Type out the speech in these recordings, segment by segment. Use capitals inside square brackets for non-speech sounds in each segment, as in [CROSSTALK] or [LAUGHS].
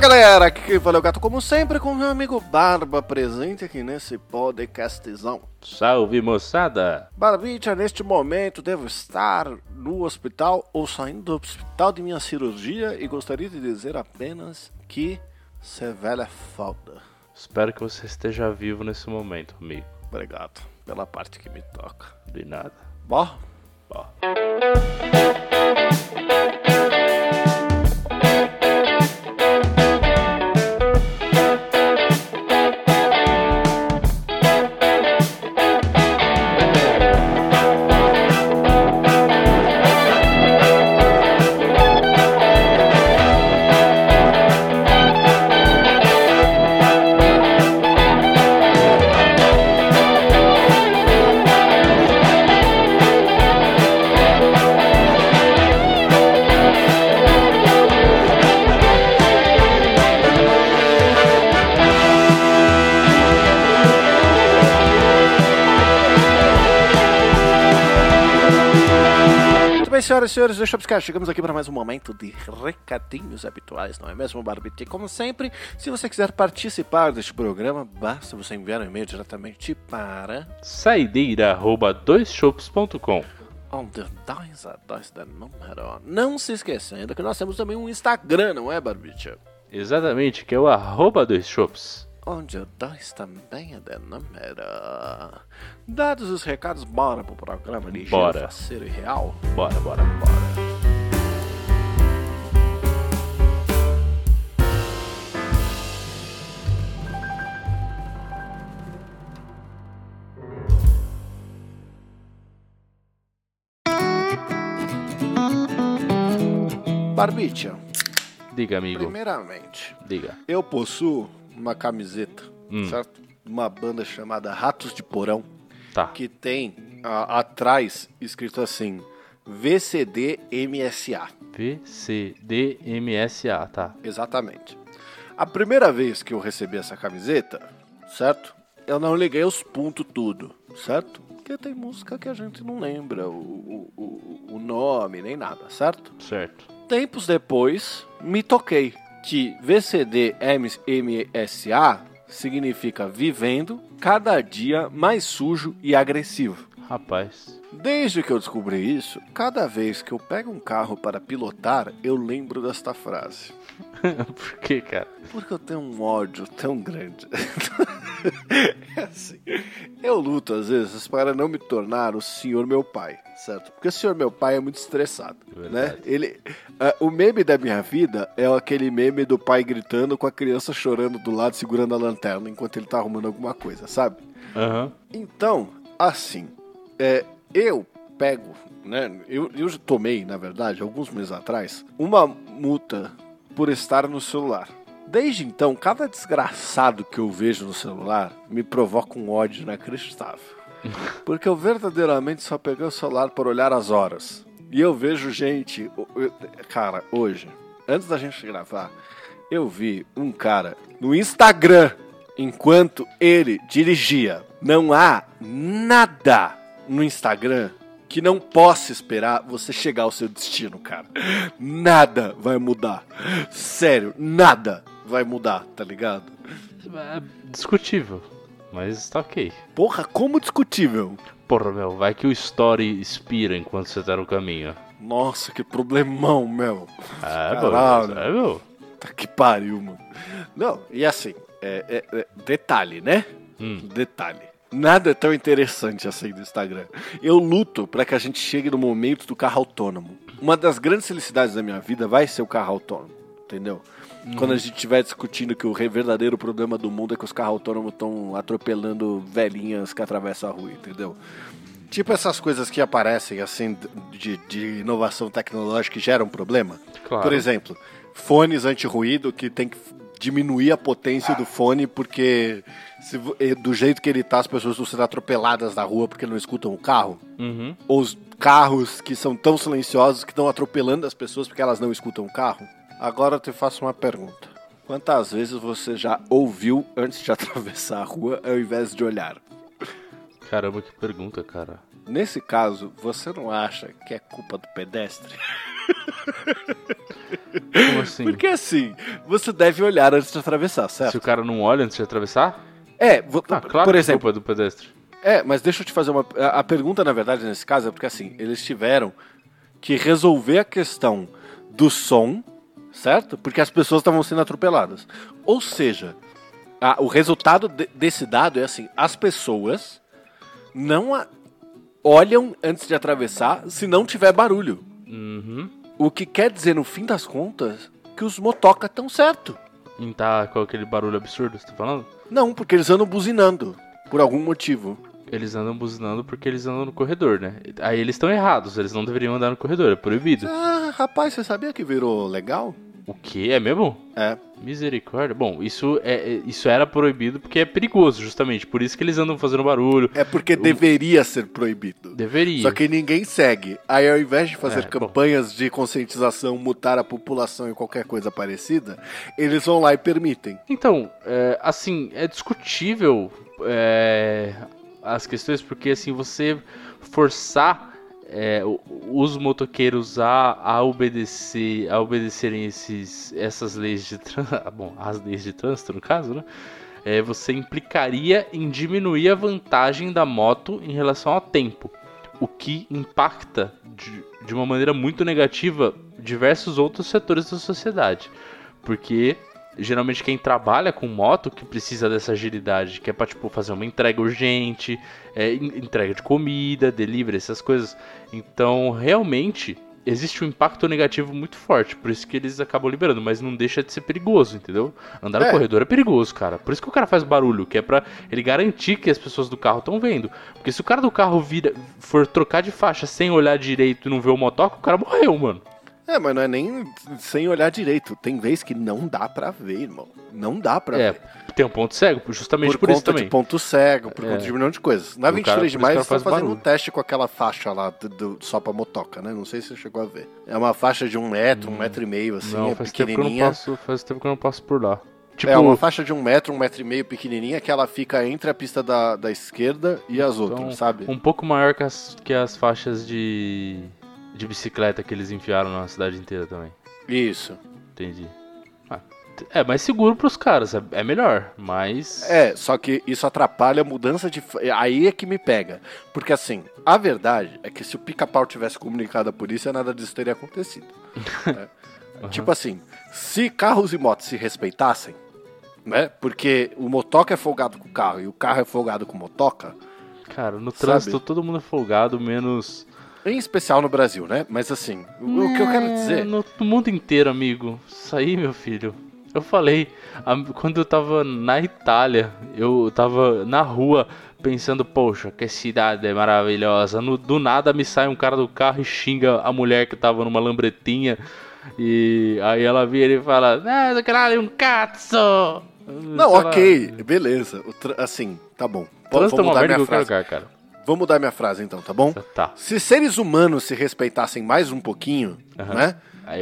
galera, aqui quem fala é o Gato, como sempre, com meu amigo Barba, presente aqui nesse podcastzão. Salve moçada! Barbicha, neste momento devo estar no hospital ou saindo do hospital de minha cirurgia e gostaria de dizer apenas que ser velho é foda. Espero que você esteja vivo nesse momento, amigo. Obrigado pela parte que me toca. De nada. Bom, Ó. senhoras e senhores, deixa eu buscar. Chegamos aqui para mais um momento de recadinhos habituais, não é mesmo, Barbite? Como sempre, se você quiser participar deste programa, basta você enviar um e-mail diretamente para Saideira@doisshops.com. onde dois a dois da número. Não se esquecendo que nós temos também um Instagram, não é, Barbite? Exatamente, que é o arroba doisshops. Onde o 2 também é de número. Dados os recados, bora pro programa de Bora. faceiro e real. Bora, bora, bora. Barbicha, Diga, amigo. primeiramente, Diga. eu possuo uma camiseta, Hum. certo? Uma banda chamada Ratos de Porão, Tá. que tem a- atrás escrito assim: VCD MSA. VCDMSA, tá. Exatamente. A primeira vez que eu recebi essa camiseta, certo? Eu não liguei os pontos tudo, certo? Porque tem música que a gente não lembra o, o, o nome nem nada, certo? Certo. Tempos depois, me toquei que VCD MSA significa vivendo cada dia mais sujo e agressivo. Rapaz. Desde que eu descobri isso, cada vez que eu pego um carro para pilotar, eu lembro desta frase. [LAUGHS] Por que, cara? Porque eu tenho um ódio tão grande. [LAUGHS] é assim, eu luto às vezes para não me tornar o senhor meu pai, certo? Porque o senhor meu pai é muito estressado, né? Verdade. Ele, ah, o meme da minha vida é aquele meme do pai gritando com a criança chorando do lado segurando a lanterna enquanto ele tá arrumando alguma coisa, sabe? Aham. Então, assim, é, eu pego, né? Eu, eu tomei, na verdade, alguns meses atrás, uma multa por estar no celular. Desde então, cada desgraçado que eu vejo no celular me provoca um ódio inacreditável. [LAUGHS] Porque eu verdadeiramente só peguei o celular para olhar as horas. E eu vejo gente. Cara, hoje, antes da gente gravar, eu vi um cara no Instagram enquanto ele dirigia. Não há nada no Instagram que não possa esperar você chegar ao seu destino, cara. Nada vai mudar. Sério, nada vai mudar, tá ligado? É discutível. Mas tá ok. Porra, como discutível. Porra, meu, vai que o story expira enquanto você tá no caminho. Nossa, que problemão, meu. É, Caralho. meu. É, meu. Tá que pariu, mano. Não, e assim, é, é- é- detalhe, né? Hum. Detalhe. Nada é tão interessante assim do Instagram. Eu luto pra que a gente chegue no momento do carro autônomo. Uma das grandes felicidades da minha vida vai ser o carro autônomo, entendeu? Quando a gente estiver discutindo que o verdadeiro problema do mundo é que os carros autônomos estão atropelando velhinhas que atravessam a rua, entendeu? Tipo essas coisas que aparecem assim de, de inovação tecnológica que geram problema. Claro. Por exemplo, fones anti-ruído que tem que diminuir a potência do fone porque se eh, do jeito que ele tá as pessoas estão sendo atropeladas na rua porque não escutam o carro. Uhum. Ou os carros que são tão silenciosos que estão atropelando as pessoas porque elas não escutam o carro. Agora eu te faço uma pergunta. Quantas vezes você já ouviu antes de [LAUGHS] atravessar a rua ao invés de olhar? Caramba, que pergunta, cara. Nesse caso, você não acha que é culpa do pedestre? [LAUGHS] Como assim? Porque assim, você deve olhar antes de atravessar, certo? Se o cara não olha antes de atravessar? É, vo- Ah, claro por exemplo, culpa é do pedestre. É, mas deixa eu te fazer uma. A a pergunta, na verdade, nesse caso, é porque assim, eles tiveram que resolver a questão do som, certo? Porque as pessoas estavam sendo atropeladas. Ou seja, a- o resultado de- desse dado é assim: as pessoas não a- olham antes de atravessar se não tiver barulho. Uhum. O que quer dizer, no fim das contas, que os motoca estão certo. E tá com aquele barulho absurdo, você tá falando? Não, porque eles andam buzinando. Por algum motivo. Eles andam buzinando porque eles andam no corredor, né? Aí eles estão errados, eles não deveriam andar no corredor, é proibido. Ah, rapaz, você sabia que virou legal? O que? É mesmo? É. Misericórdia. Bom, isso, é, é- isso era proibido porque é perigoso, justamente. Por isso que eles andam fazendo barulho. É porque deveria ser proibido. Deveria. Só que ninguém segue. Aí ao invés de fazer É, bom. campanhas de conscientização, mutar a população e qualquer coisa parecida, eles vão lá e permitem. Então, é, assim, é discutível é, as questões porque, assim, você forçar é, os motoqueiros a, a obedecer, a obedecerem esses, essas leis de trânsito, [LAUGHS] bom, as leis de trânsito no caso, né? É, você implicaria em diminuir a vantagem da moto em relação ao tempo, o que impacta de, de uma maneira muito negativa diversos outros setores da sociedade, porque geralmente quem trabalha com moto que precisa dessa agilidade, que é pra tipo, fazer uma entrega urgente, é, en- entrega de comida, delivery, essas coisas. Então, realmente, existe um impacto negativo muito forte, por isso que eles acabam liberando, mas não deixa de ser perigoso, entendeu? Andar É. no corredor é perigoso, cara. Por isso que o cara faz barulho, que é pra ele garantir que as pessoas do carro estão vendo. Porque se o cara do carro vira, for trocar de faixa sem olhar direito e não ver o motoca, o cara morreu, mano. É, mas não é nem sem olhar direito. Tem vez que não dá pra ver, irmão. Não dá pra É, ver. tem um ponto cego, justamente Por, por, isso conta também. de ponto cego, por É. conta de um milhão de coisas. Na O 23 cara- de por maio eles estão faz fazendo um barulho. teste com aquela faixa lá do, do- só pra motoca, né? Não sei se você chegou a ver. É uma faixa de um metro, um metro e meio, assim, não, é faz tempo, que eu não pequenininha. passo, faz tempo que eu não passo por lá. Tipo, É uma faixa de um metro, um metro e meio pequenininha que ela fica entre a pista da, da esquerda e as então, outras, sabe? um pouco maior que as, que as faixas de, de bicicleta que eles enfiaram na cidade inteira também. Isso. Entendi. Ah, é mais seguro pros caras, é, é melhor, mas. É, só que isso atrapalha a mudança de. Aí é que me pega. Porque assim, a verdade é que se o pica-pau tivesse comunicado a polícia, nada disso teria acontecido. [LAUGHS] né? Tipo assim, se carros e motos se respeitassem, né? Porque o motoca é folgado com o carro e o carro é folgado com motoca, Cara, no Sabe? trânsito todo mundo é folgado, menos. Em especial no Brasil, né? Mas assim, o, o que eu quero É, dizer. No, no mundo inteiro, amigo. Isso aí, meu filho. Eu falei, a- quando eu tava na Itália, eu tava na rua pensando, poxa, que cidade é maravilhosa. No- do nada me sai um cara do carro e xinga a mulher que tava numa lambretinha. E aí ela vira e fala, ah, caralho, um cazzo! Não, ok, beleza. Assim, tá bom. Trânsito é uma merda em minha qualquer lugar, cara. Vou mudar minha frase então, tá bom? Tá. Se seres humanos se respeitassem mais um pouquinho, Aham. né?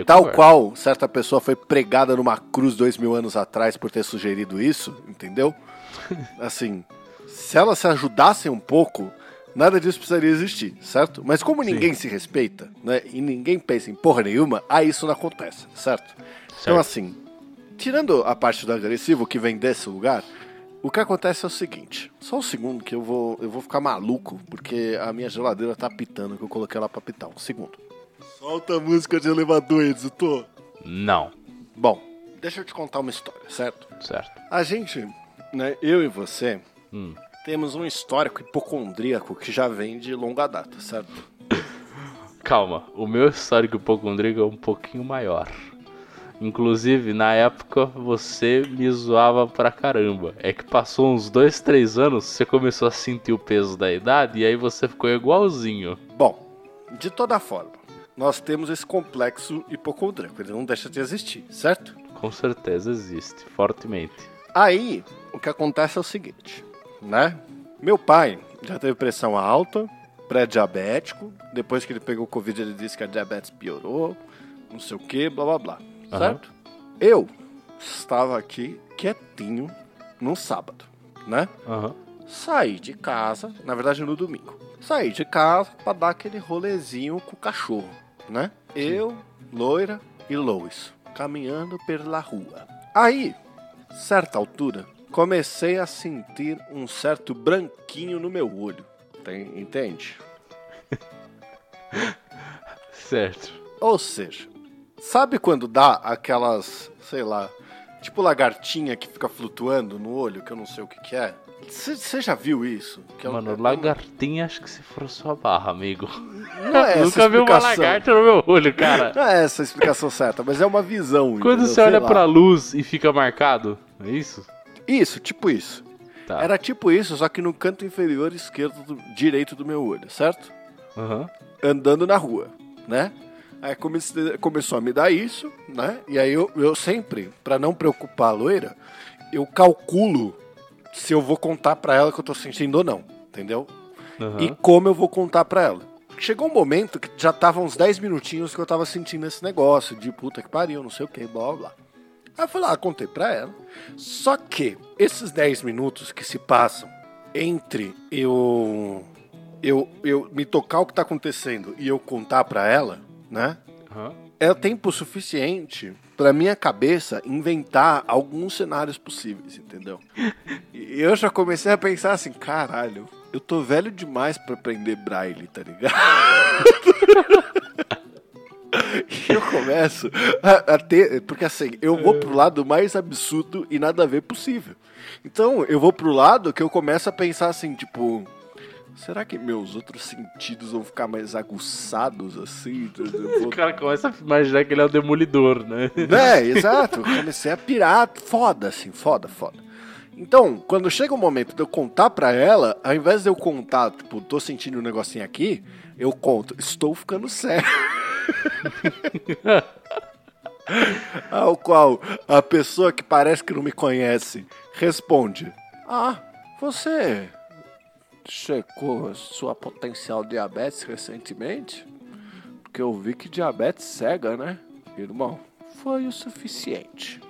Tal concordo. qual certa pessoa foi pregada numa cruz dois mil anos atrás por ter sugerido isso, entendeu? [LAUGHS] Assim, se elas se ajudassem um pouco, nada disso precisaria existir, certo? Mas como Sim. ninguém se respeita, né? E ninguém pensa em porra nenhuma, aí isso não acontece, certo? Então, Certo. assim, tirando a parte do agressivo que vem desse lugar, o que acontece é o seguinte. Só um segundo que eu vou, eu vou ficar maluco, porque a minha geladeira tá pitando, que eu coloquei ela pra pitar. Um segundo. Solta a música de elevador, editor. Não. Bom, deixa eu te contar uma história, certo? Certo. A gente, né, eu e você, Hum. temos um histórico hipocondríaco que já vem de longa data, certo? [LAUGHS] Calma, o meu histórico hipocondríaco é um pouquinho maior. Inclusive, na época, você me zoava pra caramba. É que passou uns dois, três anos, você começou a sentir o peso da idade e aí você ficou igualzinho. Bom, de toda forma, nós temos esse complexo hipocondríaco, ele não deixa de existir, certo? Com certeza existe, fortemente. Aí, o que acontece é o seguinte, né? Meu pai já teve pressão alta, pré-diabético, depois que ele pegou o Covid ele disse que a diabetes piorou, não sei o que, blá blá blá, Aham. certo? Eu estava aqui quietinho num sábado, né? Aham. Saí de casa, na verdade no domingo. Saí de casa pra dar aquele rolezinho com o cachorro, né? Eu, loira e Lois. caminhando pela rua. Aí, certa altura, comecei a sentir um certo branquinho no meu olho. Tem, entende? [LAUGHS] Certo. Ou seja, sabe quando dá aquelas, sei lá, tipo lagartinha que fica flutuando no olho, que eu não sei o que, que é? Você já viu isso? Que é Mano, é um- lagartinha acho que se forçou a barra, amigo. Não é [LAUGHS] essa Nunca vi uma lagarta no meu olho, cara. Não é essa a explicação certa, mas é uma visão. Quando você olha lá. pra luz e fica marcado, é isso? Isso, tipo isso. Tá. Era tipo isso, só que no canto inferior esquerdo, do, direito do meu olho, certo? Aham. Andando na rua, né? Aí comecei- começou a me dar isso, né? E aí eu, eu sempre, pra não preocupar a loira, eu calculo se eu vou contar pra ela que eu tô sentindo ou não, entendeu? aham. E como eu vou contar pra ela. Chegou um momento que já tava uns 10 minutinhos que eu tava sentindo esse negócio de puta que pariu, não sei o que, blá blá blá. Aí eu fui lá, contei pra ela. Só que esses 10 minutos que se passam entre eu eu, eu me tocar o que tá acontecendo e eu contar pra ela, né? aham. É tempo suficiente pra minha cabeça inventar alguns cenários possíveis, entendeu? [LAUGHS] E eu já comecei a pensar assim, caralho, eu tô velho demais pra aprender braille, tá ligado? [LAUGHS] E eu começo a, a ter. Porque assim, eu vou pro lado mais absurdo e nada a ver possível. Então, eu vou pro lado que eu começo a pensar assim, tipo. Será que meus outros sentidos vão ficar mais aguçados assim? Eu [LAUGHS] O vou cara começa a imaginar que ele é o demolidor, né? é, exato. Comecei a pirar foda, assim, foda, foda. Então, quando chega o momento de eu contar pra ela, ao invés de eu contar, tipo, tô sentindo um negocinho aqui, eu conto, estou ficando sério. [LAUGHS] Ao qual a pessoa que parece que não me conhece responde: Ah, você checou sua potencial diabetes recentemente? Porque eu vi que diabetes cega, né? Irmão, foi o suficiente.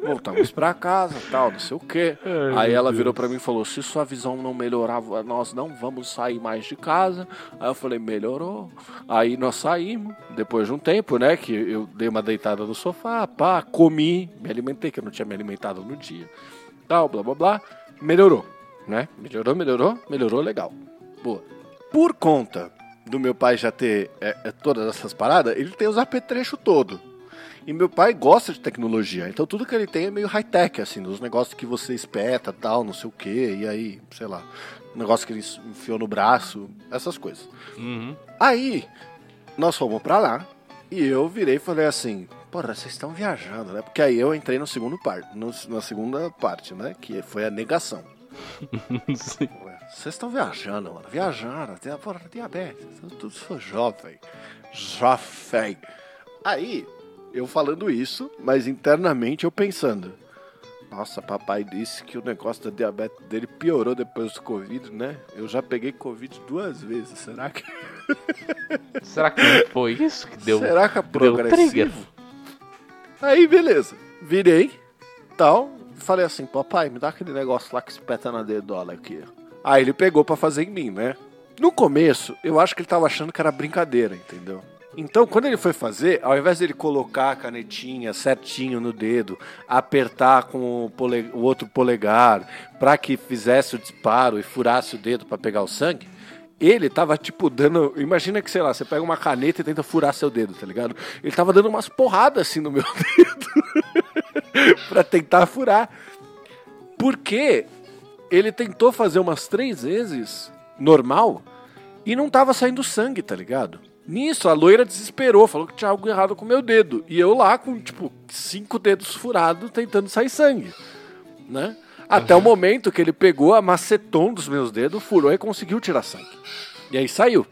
Voltamos pra casa, tal, não sei o quê. [LAUGHS] Ai, Aí ela Deus. virou pra mim e falou: se sua visão não melhorar, nós não vamos sair mais de casa. Aí eu falei: melhorou. Aí nós saímos, depois de um tempo, né? Que eu dei uma deitada no sofá, pá, comi, me alimentei, que eu não tinha me alimentado no dia. Tal, blá blá blá. Melhorou, né? Melhorou, melhorou, melhorou legal. Boa. Por conta do meu pai já ter é, é, todas essas paradas, ele tem os apetrechos todo. E meu pai gosta de tecnologia, então tudo que ele tem é meio high-tech, assim, dos negócios que você espeta, tal, não sei o que, e aí, sei lá, negócio que ele enfiou no braço, essas coisas. Uhum. Aí, nós fomos pra lá, e eu virei e falei assim, porra, vocês estão viajando, né? Porque aí eu entrei no segundo par, no- na segunda parte, né? Que foi a negação. [LAUGHS] Sim. Vocês estão viajando, mano. Viajando. Tem, porra, diabetes. Tudo sou jovem. Jovem. Aí, eu falando isso, mas internamente eu pensando. Nossa, papai disse que o negócio da diabetes dele piorou depois do Covid, né? Eu já peguei Covid duas vezes. Será que. [LAUGHS] Será que foi isso que deu? Será que é progressivo? Aí, beleza. Virei, tal. Falei assim, papai, me dá aquele negócio lá que espeta na dedola aqui. Aí ele pegou pra fazer em mim, né? No começo, eu acho que ele tava achando que era brincadeira, entendeu? Então, quando ele foi fazer, ao invés dele colocar a canetinha certinho no dedo, apertar com o, pole- o outro polegar pra que fizesse o disparo e furasse o dedo pra pegar o sangue, ele tava, tipo, dando. Imagina que, sei lá, você pega uma caneta e tenta furar seu dedo, tá ligado? Ele tava dando umas porradas assim no meu [LAUGHS] dedo [LAUGHS] pra tentar furar. Porque ele tentou fazer umas três vezes normal e não tava saindo sangue, tá ligado? Nisso, a loira desesperou, falou que tinha algo errado com o meu dedo. E eu lá com, tipo, cinco dedos furados tentando sair sangue, né? Até o momento que ele pegou a macetom dos meus dedos, furou e conseguiu tirar sangue. E aí saiu.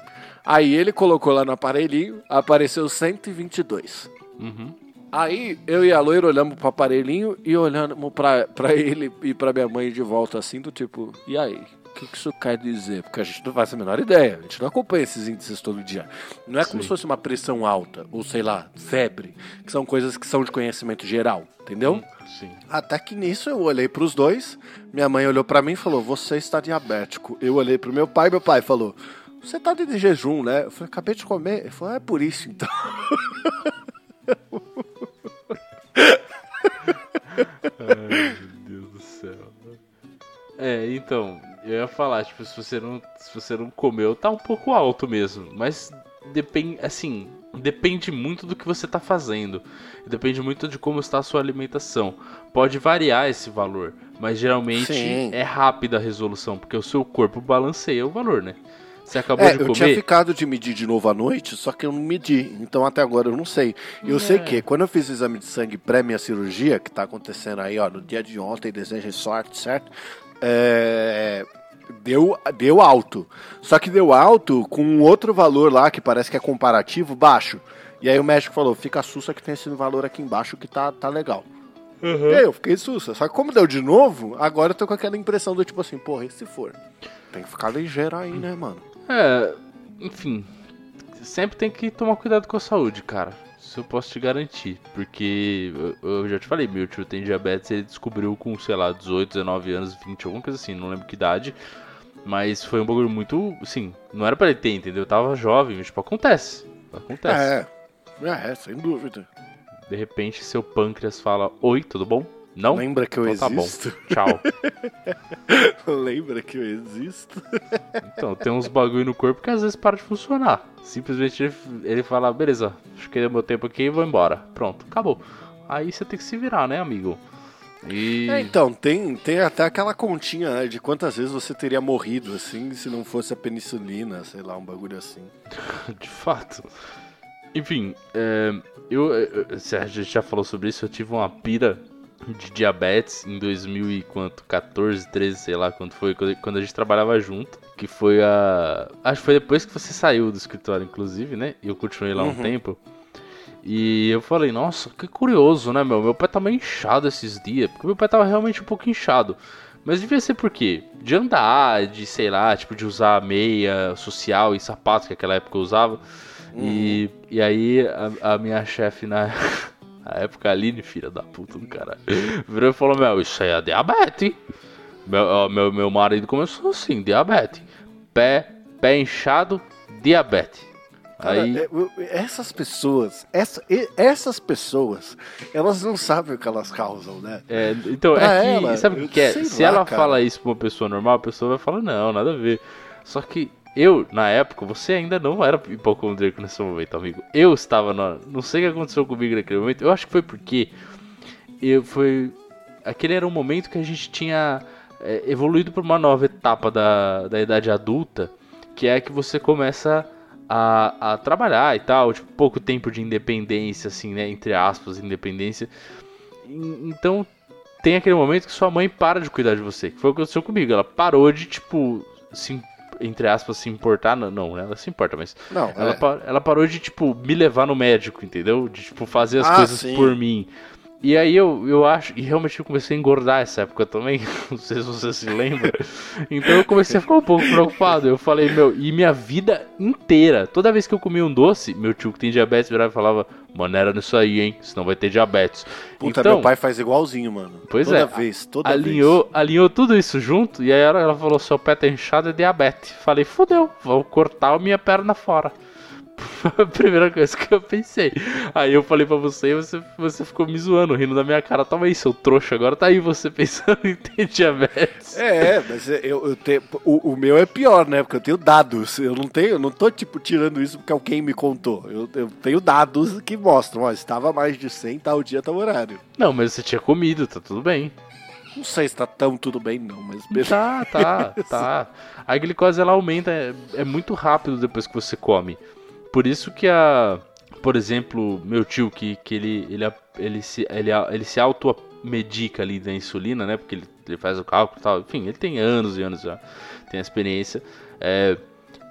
Aí ele colocou lá no aparelhinho, apareceu 122. Uhum. Aí eu e a loira olhamos pro aparelhinho e olhamos pra, pra ele e pra minha mãe de volta assim, do tipo, e aí? O que, que isso quer dizer? Porque a gente não faz a menor ideia, a gente não acompanha esses índices todo dia. Não é como Sim. se fosse uma pressão alta, ou sei lá, febre, que são coisas que são de conhecimento geral, entendeu? Sim. Até que nisso eu olhei pros dois, minha mãe olhou pra mim e falou: Você está diabético. Eu olhei pro meu pai, meu pai falou: Você tá de jejum, né? Eu falei: Acabei de comer. Ele falou: É por isso então. [LAUGHS] É, então, eu ia falar, tipo, se você não, se você não comeu, tá um pouco alto mesmo. Mas depende, assim, depende muito do que você está fazendo. Depende muito de como está a sua alimentação. Pode variar esse valor, mas geralmente Sim. é rápida a resolução, porque o seu corpo balanceia o valor, né? Você acabou é, de comer. Eu tinha ficado de medir de novo à noite, só que eu não medi. Então até agora eu não sei. Eu é. sei que quando eu fiz o exame de sangue pré minha cirurgia, que está acontecendo aí, ó, no dia de ontem, desejo sorte, certo? É, deu, deu alto. Só que deu alto com um outro valor lá que parece que é comparativo, baixo. E aí o médico falou: fica sussa que tem esse valor aqui embaixo que tá, tá legal. Uhum. E aí eu fiquei sussa. Só que como deu de novo, agora eu tô com aquela impressão do tipo assim, porra, e se for? Tem que ficar ligeiro aí, né, mano? É, enfim. Sempre tem que tomar cuidado com a saúde, cara. Isso eu posso te garantir. Porque eu, eu já te falei, meu tio tem diabetes, ele descobriu com, sei lá, 18, 19 anos, 20, alguma coisa assim, não lembro que idade. Mas foi um bagulho muito. Assim, não era pra ele ter, entendeu? Eu tava jovem, tipo, acontece. Acontece. É, é, sem dúvida. De repente seu pâncreas fala: Oi, tudo bom? Não? Lembra que eu então, existo? Tá bom. Tchau. [LAUGHS] Lembra que eu existo? então, tem uns bagulho no corpo que às vezes para de funcionar. Simplesmente ele, ele fala: Beleza, acho que deu meu tempo aqui e vou embora. Pronto, acabou. Aí você tem que se virar, né, amigo? E... É, então, tem, tem até aquela continha né, de quantas vezes você teria morrido, assim, se não fosse a penicilina, sei lá, um bagulho assim. [LAUGHS] de fato. Enfim, é, eu, eu, a gente já falou sobre isso, eu tive uma pira de diabetes em 2014, 13, sei lá quando foi, quando a gente trabalhava junto. Que foi a. Acho que foi depois que você saiu do escritório, inclusive, né? E eu continuei lá uhum. um tempo. E eu falei, nossa, que curioso, né, meu? Meu pé tá meio inchado esses dias. Porque meu pé tava realmente um pouco inchado. Mas devia ser por quê? De andar, de sei lá, tipo, de usar meia social e sapato que naquela época eu usava. Uhum. E, e aí a, a minha chefe na, [LAUGHS] na época, a Aline, filha da puta do caralho, virou e falou: Meu, isso aí é diabetes. Meu, meu, meu marido começou assim: diabetes. Pé, pé inchado, diabetes. Cara, Aí... É, essas pessoas, essa, essas pessoas, elas não sabem o que elas causam, né? É, então, pra é que, ela, sabe o que é? Se lá, ela cara. fala isso pra uma pessoa normal, a pessoa vai falar, não, nada a ver. Só que eu, na época, você ainda não era hipocondríaco nesse momento, amigo. Eu estava na. Não sei o que aconteceu comigo naquele momento. Eu acho que foi porque. Eu foi. Aquele era um momento que a gente tinha é, evoluído para uma nova etapa da, da idade adulta, que é que você começa a, a trabalhar e tal, tipo, pouco tempo de independência, assim, né? Entre aspas, independência. Então, tem aquele momento que sua mãe para de cuidar de você. Que foi o que aconteceu comigo. Ela parou de, tipo, se, entre aspas, se importar. Não, não ela se importa, mas. Não, ela, é. ela parou de, tipo, me levar no médico, entendeu? De, tipo, fazer as ah, coisas sim. por mim. E aí eu, eu acho, e realmente eu comecei a engordar essa época também, [LAUGHS] não sei se você se lembra. Então eu comecei a ficar um pouco preocupado. Eu falei, meu, e minha vida inteira, toda vez que eu comia um doce, meu tio que tem diabetes virava e falava, maneira nisso aí, hein? Senão vai ter diabetes. Puta, então, meu pai faz igualzinho, mano. Pois toda é. Vez, toda alinhou, vez. Alinhou tudo isso junto, e aí ela falou, seu pé tá inchado é diabetes. Falei, fodeu, vou cortar a minha perna fora. [LAUGHS] a primeira coisa que eu pensei. Aí eu falei pra você e você, você ficou me zoando, rindo da minha cara. Toma aí, seu trouxa. Agora tá aí você [LAUGHS] pensando em ter diabetes. É, mas eu, eu tenho. O, o, meu é pior, né? Porque eu tenho dados. Eu não tenho, eu não tô, tipo, tirando isso porque alguém me contou. Eu, eu tenho dados que mostram, ó, estava mais de 100, tal dia, tal horário. Não, mas você tinha comido, tá tudo bem. Não sei se tá tão tudo bem, não, mas beleza. Tá, tá, [LAUGHS] tá. A glicose ela aumenta, é, é muito rápido depois que você come. Por isso que a. Por exemplo, meu tio, que, que ele, ele, ele, se, ele, ele se automedica ali da insulina, né? Porque ele, ele faz o cálculo e tal. Enfim, ele tem anos e anos já. Tem experiência. É,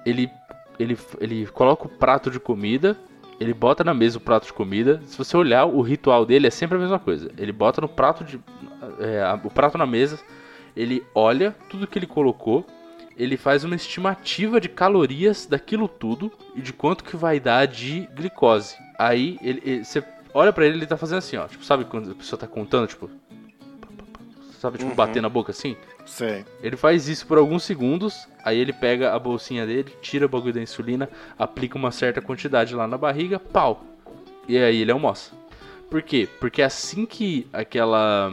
ele, ele, ele coloca o prato de comida ele bota na mesa o prato de comida. Se você olhar, o ritual dele é sempre a mesma coisa. Ele bota no prato de. É, o prato na mesa, ele olha tudo que ele colocou, ele faz uma estimativa de calorias daquilo tudo e de quanto que vai dar de glicose. Aí ele, você olha para ele, ele tá fazendo assim, ó, tipo, sabe quando a pessoa tá contando, tipo, sabe, tipo, uhum. bater na boca assim? Sim. Ele faz isso por alguns segundos, aí ele pega a bolsinha dele, tira o bagulho da insulina, aplica uma certa quantidade lá na barriga, pau. E aí ele almoça. Por quê? Porque assim que aquela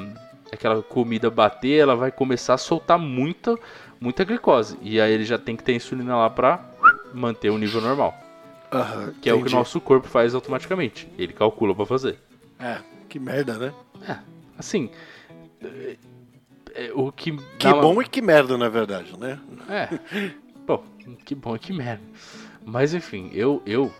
aquela comida bater, ela vai começar a soltar muita, muita glicose. E aí ele já tem que ter insulina lá pra manter o nível normal. Aham, Que é o que o nosso corpo faz automaticamente. Ele calcula pra fazer. É, que merda, né? Assim, é- é o que. Que uma- bom e que merda, na verdade, né? É. [LAUGHS] Bom, que bom e que merda. Mas enfim, eu, eu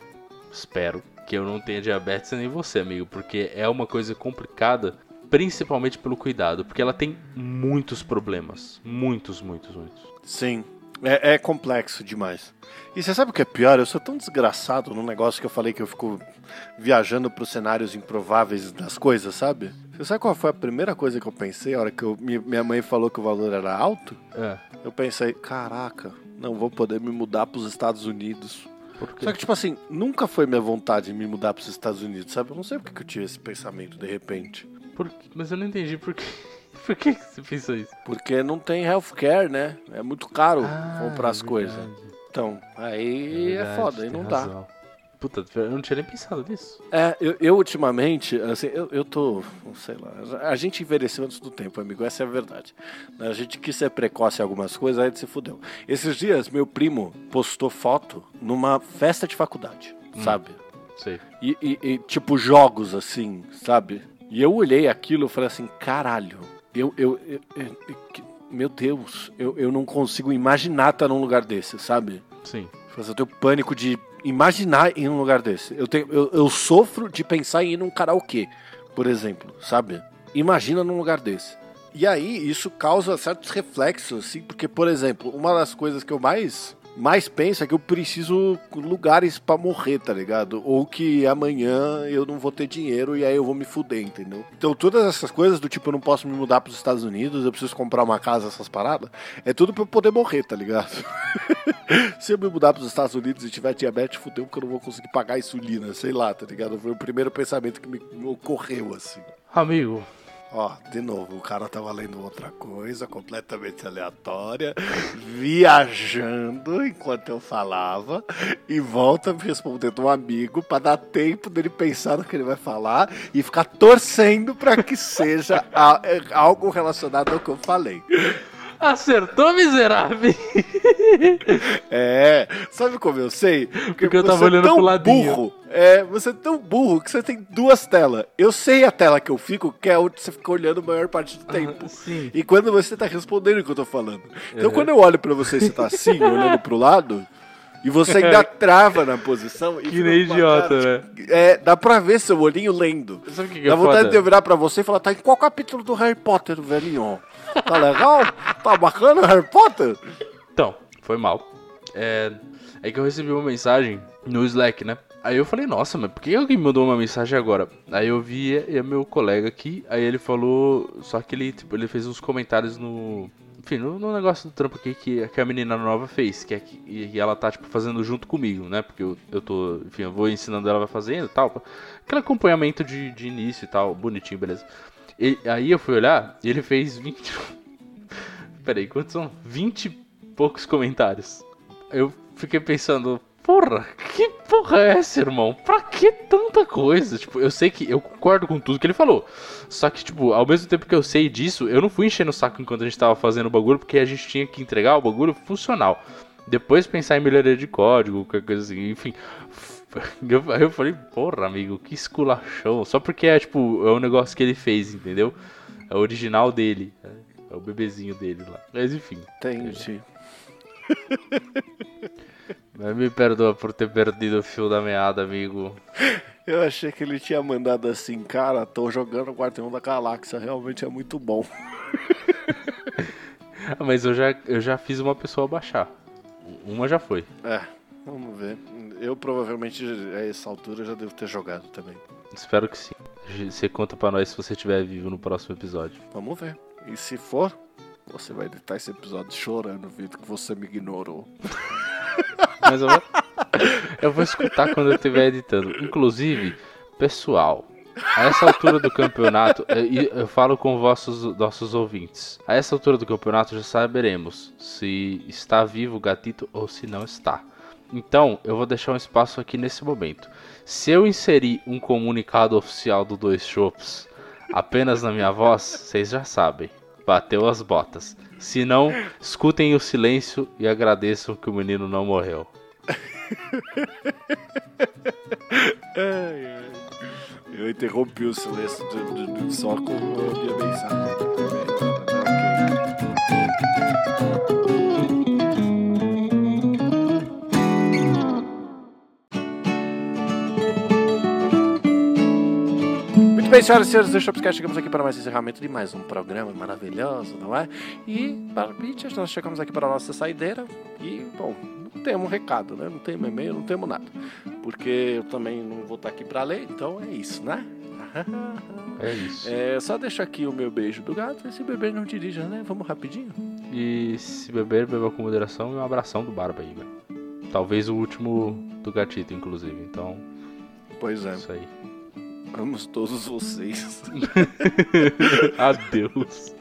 espero que eu não tenha diabetes nem você, amigo, porque é uma coisa complicada, principalmente pelo cuidado, porque ela tem muitos problemas. Muitos, muitos, muitos. Sim. É, é complexo demais. E você sabe o que é pior? Eu sou tão desgraçado no negócio que eu falei que eu fico viajando para os cenários improváveis das coisas, sabe? Você sabe qual foi a primeira coisa que eu pensei a hora que eu- mi- minha mãe falou que o valor era alto? É. Eu pensei, caraca, não vou poder me mudar para os Estados Unidos. Só que, tipo assim, nunca foi minha vontade me mudar para os Estados Unidos, sabe? Eu não sei porque que eu tive esse pensamento de repente. Por? Mas eu não entendi por quê. [LAUGHS] Por que que você pensou isso? Porque não tem healthcare, né? É muito caro comprar as é coisas. Então, aí é, verdade, foda, aí não dá. razão. Puta, eu não tinha nem pensado nisso. É, eu, eu ultimamente, assim, eu, eu tô, sei lá, a gente envelheceu antes do tempo, amigo, essa é a verdade. A gente quis ser precoce em algumas coisas, aí a gente se fudeu. Esses dias, meu primo postou foto numa festa de faculdade, sabe? Sei. E, e- e, tipo, jogos, assim, sabe? E eu olhei aquilo e falei assim, caralho, eu, eu, eu- eu- meu Deus, eu, eu não consigo imaginar estar num lugar desse, sabe? Sim. Eu tenho pânico de imaginar em um lugar desse. Eu, tenho, eu, eu sofro de pensar em ir num karaokê, por exemplo, sabe? Imagina num lugar desse. E aí, isso causa certos reflexos, assim, porque, por exemplo, uma das coisas que eu mais, mais penso é que eu preciso lugares pra morrer, tá ligado? Ou que amanhã eu não vou ter dinheiro e aí eu vou me fuder, entendeu? Então, todas essas coisas do tipo, eu não posso me mudar pros Estados Unidos, eu preciso comprar uma casa, essas paradas, é tudo pra eu poder morrer, tá ligado? [LAUGHS] Se eu me mudar pros Estados Unidos e tiver diabetes, fudeu porque eu não vou conseguir pagar insulina, sei lá, tá ligado? Foi o primeiro pensamento que me ocorreu, assim. Amigo, Ó, de novo, o cara tava lendo outra coisa, completamente aleatória, viajando enquanto eu falava, e volta me respondendo um amigo pra dar tempo dele pensar no que ele vai falar e ficar torcendo pra que seja a- é, algo relacionado ao que eu falei. Acertou, miserável! É, sabe como eu sei? Porque eu tava é olhando tão pro ladinho. Burro, é, você é tão burro que você tem duas telas. Eu sei a tela que eu fico, que é onde você fica olhando a maior parte do tempo. Sim. E quando você tá respondendo o que eu tô falando. Então Uhum. quando eu olho pra você e você tá assim, [LAUGHS] olhando pro lado, e você ainda [LAUGHS] trava na posição. Que nem idiota, né? É, dá pra ver seu olhinho lendo. Sabe que, que Dá é vontade foda? de eu virar pra você e falar, tá em qual capítulo do Harry Potter, velhinho? Tá legal? tá bacana Harry Potter? Então, foi mal. É, é que eu recebi uma mensagem no Slack, né? Aí eu falei, nossa, mas por que alguém me mandou uma mensagem agora? Aí eu vi e é meu colega aqui, aí ele falou. Só que ele, tipo, ele fez uns comentários no. Enfim, no, no negócio do trampo aqui que, que a menina nova fez, que é que e ela tá, tipo, fazendo junto comigo, né? Porque eu, eu tô, enfim, eu vou ensinando ela vai fazendo e tal. Aquele acompanhamento de, de início e tal, bonitinho, beleza. Aí eu fui olhar e ele fez 20. [LAUGHS] Peraí, quantos são? 20 e poucos comentários. Eu fiquei pensando, porra, que porra é essa, irmão? Pra que tanta coisa? Tipo, eu sei que eu concordo com tudo que ele falou. Só que, tipo, ao mesmo tempo que eu sei disso, eu não fui enchendo o saco enquanto a gente tava fazendo o bagulho, porque a gente tinha que entregar o bagulho funcional. Depois pensar em melhoria de código, qualquer coisa assim, enfim. [LAUGHS] Eu, aí eu falei, porra, amigo, que esculachão. Só porque é, tipo, é um negócio que ele fez, entendeu? É o original dele. É o bebezinho dele lá. Mas enfim. Entendi. [LAUGHS] Mas me perdoa por ter perdido o fio da meada, amigo. [LAUGHS] Eu achei que ele tinha mandado assim, cara, tô jogando Guardião da Galáxia, realmente é muito bom. Mas eu já, eu já fiz uma pessoa baixar. Uma já foi. É, vamos ver. Eu provavelmente a essa altura já devo ter jogado também. Espero que sim. Você conta pra nós se você estiver vivo no próximo episódio. Vamos ver. E se for, você vai editar esse episódio chorando, vendo que você me ignorou. [LAUGHS] Mas eu vou, eu vou escutar quando eu estiver editando. Inclusive, pessoal, a essa altura do campeonato, eu, eu falo com vossos nossos ouvintes. A essa altura do campeonato já saberemos se está vivo o gatito ou se não está. Então, eu vou deixar um espaço aqui nesse momento. Se eu inserir um comunicado oficial do Dois Shops apenas na minha voz, vocês já sabem. Bateu as botas. Se não, escutem o silêncio e agradeçam que o menino não morreu. [LAUGHS] Eu interrompi o silêncio do- do- do- só com a minha mensagem. Muito bem, senhoras e senhores do Shopscast, chegamos aqui para mais um encerramento de mais um programa maravilhoso, não é? E, para Bitches, nós chegamos aqui para a nossa saideira e, bom, não temos um recado, né? Não temos e-mail, não temos nada. Porque eu também não vou estar aqui para ler, então é isso, né? [LAUGHS] É isso. É, só deixo aqui o meu beijo do gato, e se beber não dirija, né? Vamos rapidinho? E se beber, beba com moderação e um abração do Barba aí, velho. Talvez o último do gatito, inclusive. Então, Pois é, isso aí. Amo todos vocês. [LAUGHS] Adeus.